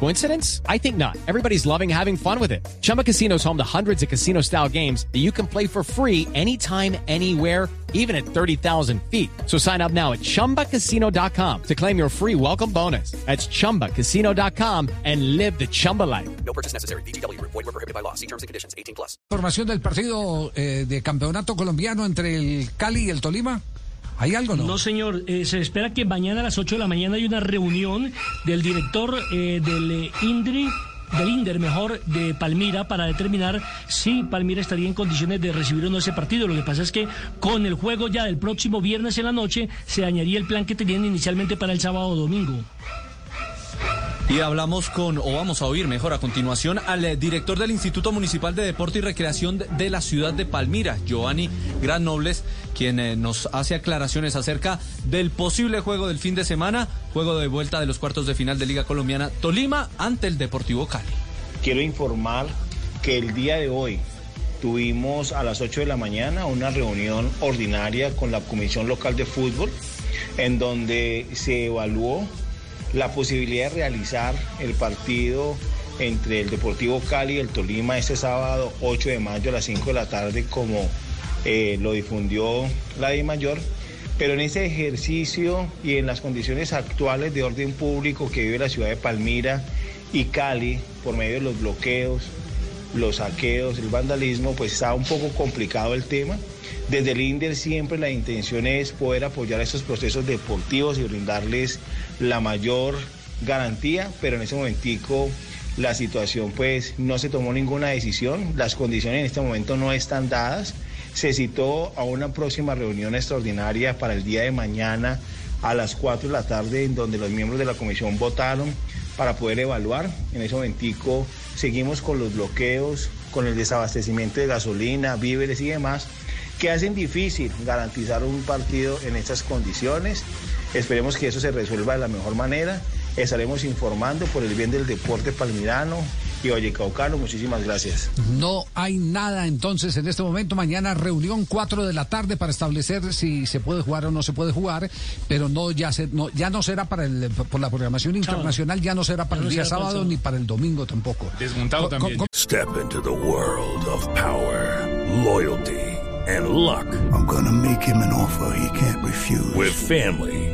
Coincidence? I think not. Everybody's loving having fun with it. Chumba Casino is home to hundreds of casino style games that you can play for free anytime, anywhere, even at 30,000 feet. So sign up now at chumbacasino.com to claim your free welcome bonus. That's chumbacasino.com and live the Chumba life. No purchase necessary. BGW. Void were prohibited by law. See terms and conditions. 18 plus. Formación del partido eh, de campeonato colombiano entre el Cali y el Tolima. ¿Hay algo no? Señor. Eh, se espera que mañana a las 8 de la mañana hay una reunión del director eh, del eh, INDRI del INDER, mejor, de Palmira, para determinar si Palmira estaría en condiciones de recibir o no ese partido. Lo que pasa es que con el juego ya del próximo viernes en la noche se dañaría el plan que tenían inicialmente para el sábado o domingo. Y hablamos con, o vamos a oír mejor a continuación, al eh, director del Instituto Municipal de Deporte y Recreación de- la ciudad de Palmira, Giovanni Gran Nobles, quien eh, nos hace aclaraciones acerca del posible juego del fin de semana, juego de vuelta de los cuartos de final de Liga Colombiana Tolima ante el Deportivo Cali. Quiero informar que el día de hoy tuvimos a las 8 de la mañana una reunión ordinaria con la Comisión Local de Fútbol en donde se evaluó la posibilidad de realizar el partido entre el Deportivo Cali y el Tolima este sábado 8 de mayo a las 5 de la tarde como eh, lo difundió la de Mayor. Pero en ese ejercicio y en las condiciones actuales de orden público que vive la ciudad de Palmira y Cali por medio de los bloqueos, los saqueos, el vandalismo, pues está un poco complicado el tema. Desde el INDER siempre la intención es poder apoyar estos procesos deportivos y brindarles la mayor garantía, pero en ese momentico la situación pues no se tomó ninguna decisión, las condiciones en este momento no están dadas. Se citó a una próxima reunión extraordinaria para el día de mañana a las 4 de la tarde en donde los miembros de la comisión votaron para poder evaluar. En ese momentico seguimos con los bloqueos, con el desabastecimiento de gasolina, víveres y demás, que hacen difícil garantizar un partido en estas condiciones. Esperemos que eso se resuelva de la mejor manera. Estaremos informando por el bien del deporte palmirano y vallecaucano. Muchísimas gracias. No hay nada entonces en este momento. Mañana reunión 4 de la tarde para establecer si se puede jugar o no se puede jugar, pero no ya se, no, ya no será para el por la programación internacional, ya no será para el día sábado ni para el domingo tampoco. Desmontado también. Step into the world of power, loyalty, and luck. I'm gonna make him an offer he can't refuse. With family,